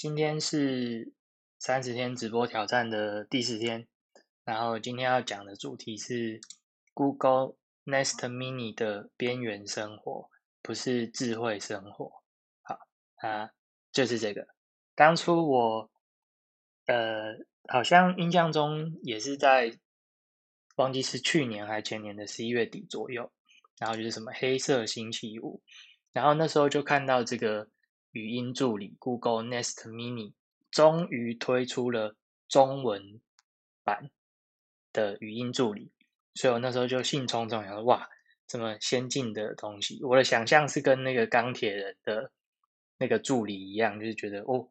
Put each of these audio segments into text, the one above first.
今天是三十天直播挑战的第十天，然后今天要讲的主题是 Google Nest Mini 的边缘生活，不是智慧生活。好啊，就是这个。当初我呃，好像印象中也是在忘记是去年还是前年的十一月底左右，然后就是什么黑色星期五，然后那时候就看到这个。语音助理 Google Nest Mini 终于推出了中文版的语音助理，所以我那时候就兴冲冲想说：“哇，这么先进的东西！”我的想象是跟那个钢铁人的那个助理一样，就是觉得哦，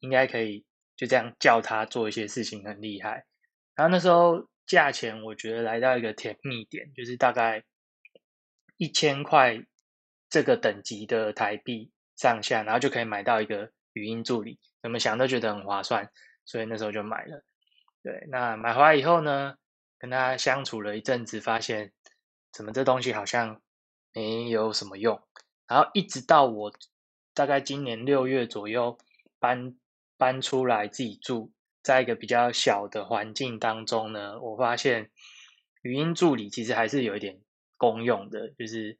应该可以就这样叫他做一些事情，很厉害。然后那时候价钱我觉得来到一个甜蜜点，就是大概一千块这个等级的台币。上下，然后就可以买到一个语音助理，怎么想都觉得很划算，所以那时候就买了。对，那买回来以后呢，跟他相处了一阵子，发现怎么这东西好像没有什么用。然后一直到我大概今年六月左右搬搬出来自己住，在一个比较小的环境当中呢，我发现语音助理其实还是有一点功用的，就是。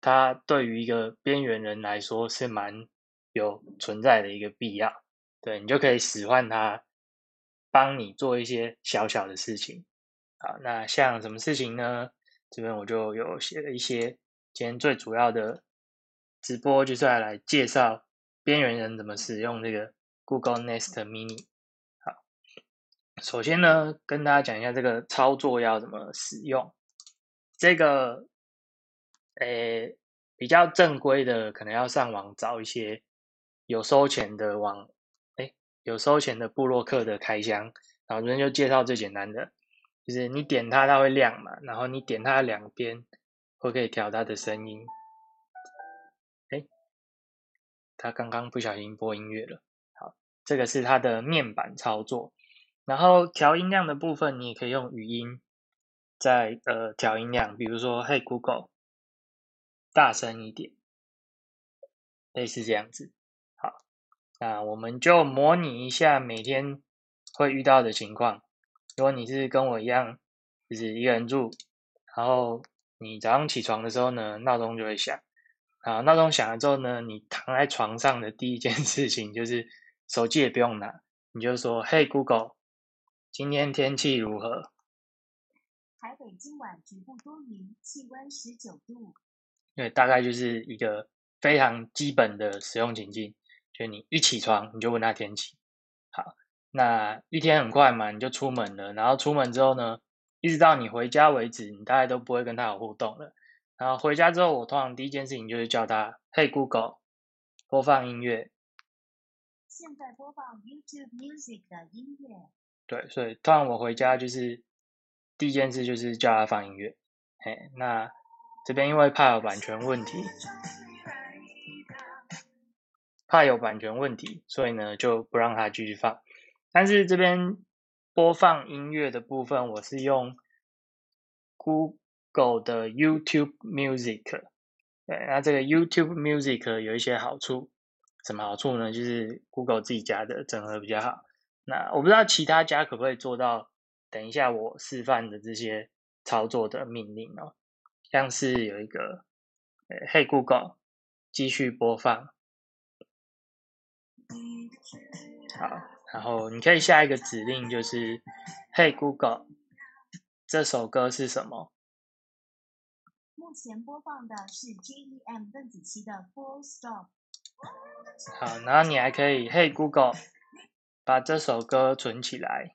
它对于一个边缘人来说是蛮有存在的一个必要，对你就可以使唤它帮你做一些小小的事情。好，那像什么事情呢？这边我就有写了一些。今天最主要的直播就是来介绍边缘人怎么使用这个 Google Nest Mini。好，首先呢，跟大家讲一下这个操作要怎么使用这个。诶，比较正规的，可能要上网找一些有收钱的网，诶，有收钱的布洛克的开箱。然后这边就介绍最简单的，就是你点它，它会亮嘛。然后你点它两边，会可以调它的声音。诶，它刚刚不小心播音乐了。好，这个是它的面板操作。然后调音量的部分，你也可以用语音在呃调音量，比如说 Hey Google。大声一点，类似这样子。好，那我们就模拟一下每天会遇到的情况。如果你是跟我一样，就是一个人住，然后你早上起床的时候呢，闹钟就会响。啊，闹钟响了之后呢，你躺在床上的第一件 事情就是手机也不用拿，你就说：“Hey Google，今天天气如何？”台北今晚局部多云，气温十九度。对，大概就是一个非常基本的使用情境，就你一起床你就问他天气。好，那一天很快嘛，你就出门了，然后出门之后呢，一直到你回家为止，你大概都不会跟他有互动了。然后回家之后，我通常第一件事情就是叫他，Hey Google，播放音乐。现在播放 YouTube Music 的音乐。对，所以通常我回家就是第一件事就是叫他放音乐。嘿，那。这边因为怕有版权问题，怕有版权问题，所以呢就不让它继续放。但是这边播放音乐的部分，我是用 Google 的 YouTube Music。对，那这个 YouTube Music 有一些好处，什么好处呢？就是 Google 自己家的整合比较好。那我不知道其他家可不可以做到，等一下我示范的这些操作的命令哦。像是有一个，呃，Hey Google，继续播放。好，然后你可以下一个指令，就是 Hey Google，这首歌是什么？目前播放的是 GEM 邓紫棋的《Full Stop》。好，然后你还可以 Hey Google，把这首歌存起来。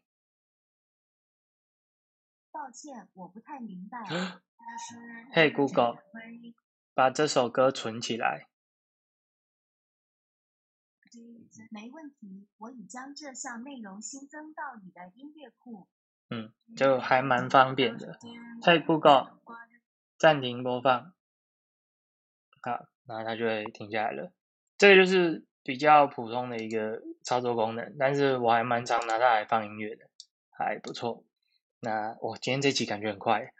抱歉，我不太明白。嘿，Google，把这首歌存起来。没问题，我已将这项内容新增到你的音乐库。嗯，就还蛮方便的。嘿，Google，暂停播放。好，然后它就会停下来了。这个就是比较普通的一个操作功能，但是我还蛮常拿它来放音乐的，还不错。那我今天这期感觉很快。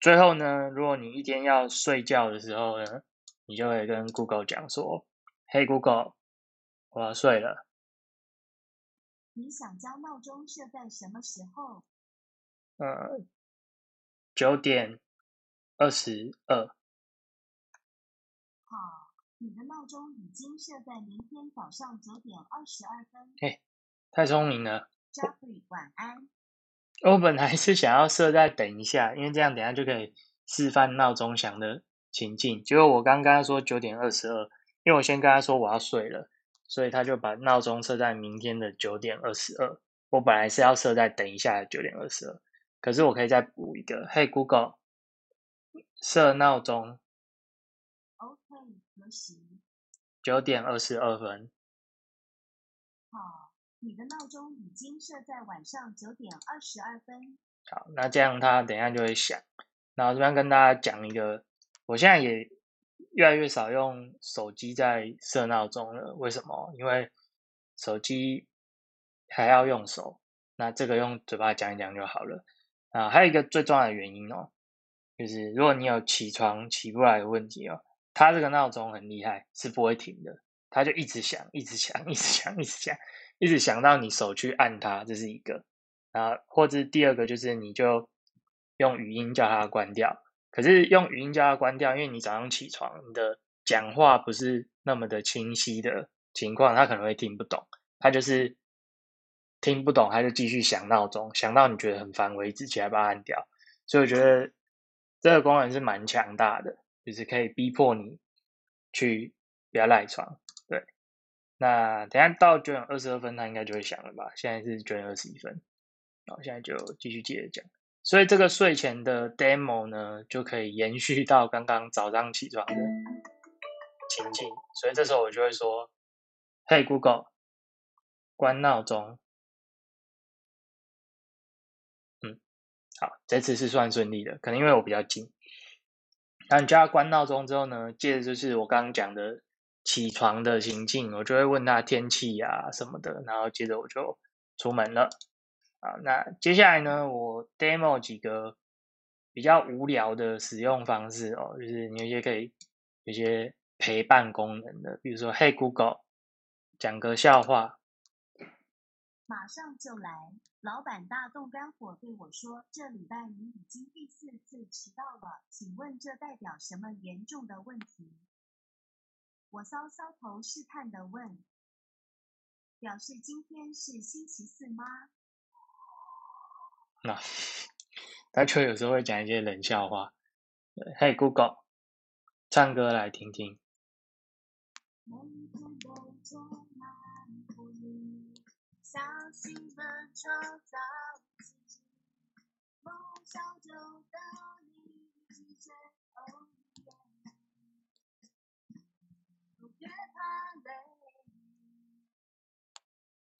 最后呢，如果你一天要睡觉的时候呢，你就会跟 Google 讲说：“Hey Google，我要睡了，你想将闹钟设在什么时候？呃，九点二十二。好，你的闹钟已经设在明天早上九点二十二分。嘿，太聪明了。Jeffrey，晚安。我本来是想要设在等一下，因为这样等下就可以示范闹钟响的情境。结果我刚刚说九点二十二，因为我先跟他说我要睡了。所以他就把闹钟设在明天的九点二十二。我本来是要设在等一下的九点二十二，可是我可以再补一个。嘿，Google，设闹钟。OK，可行。九点二十二分。好，你的闹钟已经设在晚上九点二十二分。好，那这样它等下就会响。然后这边跟大家讲一个，我现在也。越来越少用手机在设闹钟了，为什么？因为手机还要用手，那这个用嘴巴讲一讲就好了。啊，还有一个最重要的原因哦，就是如果你有起床起不来的问题哦，它这个闹钟很厉害，是不会停的，它就一直响，一直响，一直响，一直响，一直想到你手去按它，这是一个。啊，或者第二个就是你就用语音叫它关掉。可是用语音叫它关掉，因为你早上起床，你的讲话不是那么的清晰的情况，他可能会听不懂。他就是听不懂，他就继续响闹钟，响到你觉得很烦为止，起来把它按掉。所以我觉得这个功能是蛮强大的，就是可以逼迫你去不要赖床。那等下到九点二十二分，它应该就会响了吧？现在是九点二十一分，好，现在就继续接着讲。所以这个睡前的 demo 呢，就可以延续到刚刚早上起床的情境。所以这时候我就会说：“嘿，Google，关闹钟。”嗯，好，这次是算顺利的，可能因为我比较近。那你叫他关闹钟之后呢，接着就是我刚刚讲的起床的情境，我就会问他天气啊什么的，然后接着我就出门了。啊，那接下来呢，我 demo 几个比较无聊的使用方式哦，就是你有些可以有些陪伴功能的，比如说，Hey Google，讲个笑话。马上就来，老板大动肝火对我说：“这礼拜你已经第四次迟到了，请问这代表什么严重的问题？”我搔搔头试探的问：“表示今天是星期四吗？” 那他就有时候会讲一些冷笑话。嘿，Google，唱歌来听听。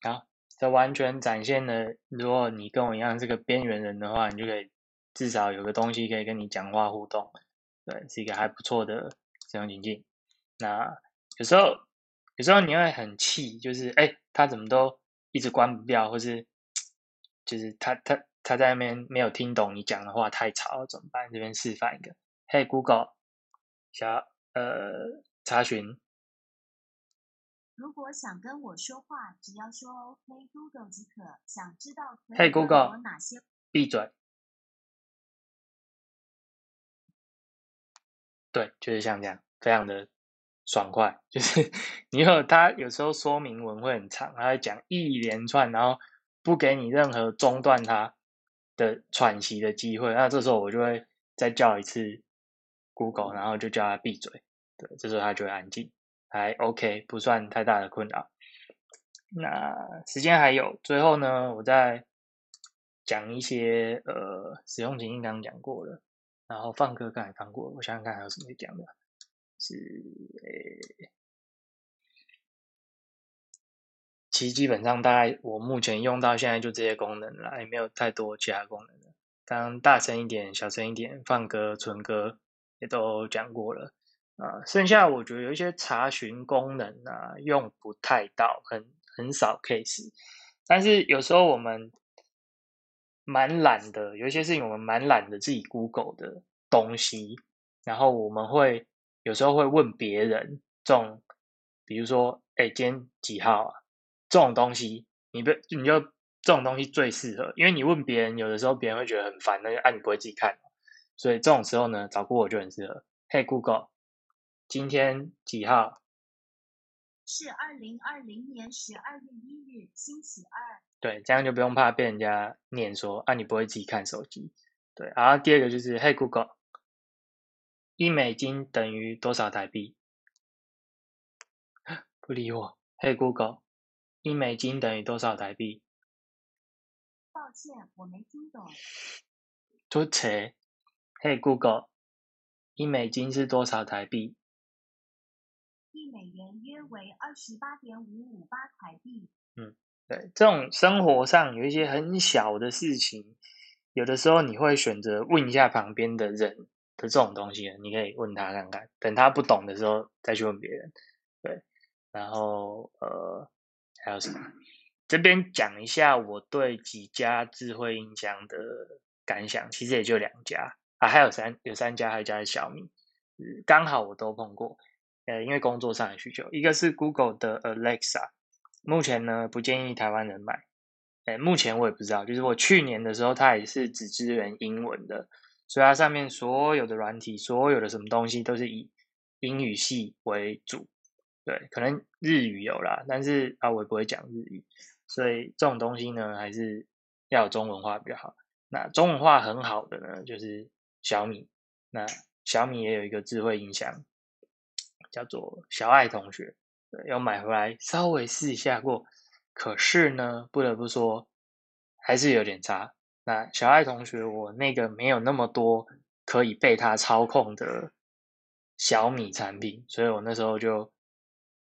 好。这完全展现了，如果你跟我一样是个边缘人的话，你就可以至少有个东西可以跟你讲话互动，对，是一个还不错的使用情境。那有时候，有时候你会很气，就是哎，他怎么都一直关不掉，或是就是他他他在那边没有听懂你讲的话，太吵了，怎么办？这边示范一个，嘿，Google，小呃查询。如果想跟我说话，只要说 “OK Google” 即可。想知道可以有哪些？闭嘴。对，就是像这样，非常的爽快。就是 你有他有时候说明文会很长，他会讲一连串，然后不给你任何中断他的喘息的机会。那这时候我就会再叫一次 Google，然后就叫他闭嘴。对，这时候他就会安静。还 OK，不算太大的困扰。那时间还有，最后呢，我再讲一些呃使用情境，刚刚讲过了。然后放歌刚才放过了，我想想看还有什么讲的。是诶，其实基本上大概我目前用到现在就这些功能了，也没有太多其他功能了。刚刚大声一点、小声一点、放歌、存歌也都讲过了。啊，剩下我觉得有一些查询功能啊，用不太到，很很少 case。但是有时候我们蛮懒的，有一些事情我们蛮懒的自己 Google 的东西，然后我们会有时候会问别人这种，比如说，哎，今天几号啊？这种东西，你不你就这种东西最适合，因为你问别人，有的时候别人会觉得很烦，那就啊你不会自己看，所以这种时候呢，找 Google 就很适合。嘿，Google，今天几号？是二零二零年十二月一日，星期二。对，这样就不用怕被人家念说啊你不会自己看手机。对，然后第二个就是嘿，Google，一美金等于多少台币？不理我。嘿，Google，一美金等于多少台币？抱歉，我没听懂。出切。嘿，Google，一美金是多少台币？一美元约为二十八点五五八台币。嗯，对，这种生活上有一些很小的事情，有的时候你会选择问一下旁边的人的这种东西，你可以问他看看，等他不懂的时候再去问别人。对。然后呃，还有什么？这边讲一下我对几家智慧音箱的感想，其实也就两家啊，还有三有三家，还有一家是小米，刚好我都碰过。呃，因为工作上的需求，一个是 Google 的 Alexa，目前呢不建议台湾人买。哎，目前我也不知道，就是我去年的时候，它也是只支援英文的，所以它上面所有的软体，所有的什么东西都是以英语系为主。对，可能日语有啦，但是啊，我也不会讲日语，所以这种东西呢，还是要有中文化比较好。那中文化很好的呢，就是小米。那小米也有一个智慧音箱，叫做小爱同学，对，要买回来稍微试一下过。可是呢，不得不说，还是有点差。那小爱同学，我那个没有那么多可以被他操控的小米产品，所以我那时候就。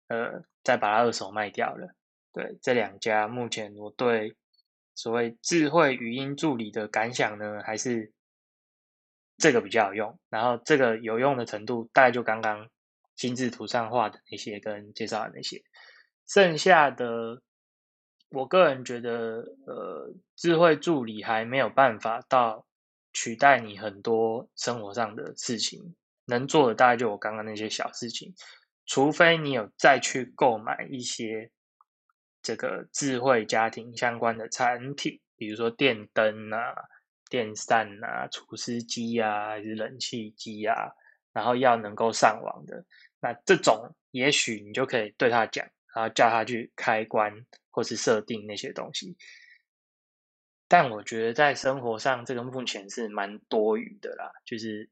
呃，再把它二手卖掉了。对，这两家目前我对所谓智慧语音助理的感想呢，还是这个比较有用。然后这个有用的程度，大概就刚刚心智图上画的那些跟介绍的那些。剩下的，我个人觉得，呃，智慧助理还没有办法到取代你很多生活上的事情，能做的大概就我刚刚那些小事情。除非你有再去购买一些这个智慧家庭相关的产品，比如说电灯啊、电扇啊、除湿机啊，还是冷气机啊，然后要能够上网的，那这种也许你就可以对他讲，然后叫他去开关或是设定那些东西。但我觉得在生活上，这个目前是蛮多余的啦，就是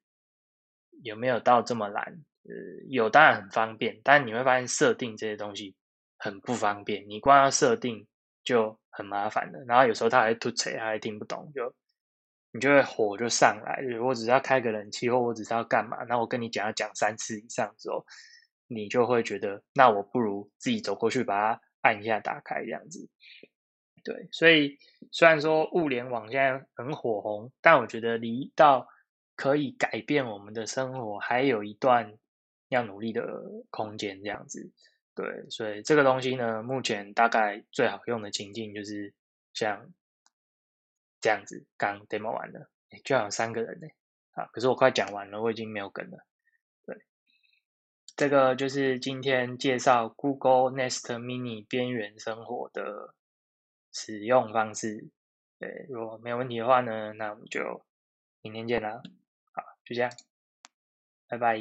有没有到这么难？呃，有当然很方便，但你会发现设定这些东西很不方便。你光要设定就很麻烦了，然后有时候他还吐槽，还听不懂，就你就会火就上来。我只是要开个冷气，或我只是要干嘛，那我跟你讲要讲三次以上之后，你就会觉得，那我不如自己走过去把它按一下打开这样子。对，所以虽然说物联网现在很火红，但我觉得离到可以改变我们的生活还有一段。要努力的空间，这样子，对，所以这个东西呢，目前大概最好用的情境就是像这样子，刚 demo 完了，就好像三个人呢，啊，可是我快讲完了，我已经没有跟了，对，这个就是今天介绍 Google Nest Mini 边缘生活的使用方式，对，如果没有问题的话呢，那我们就明天见啦，好，就这样，拜拜。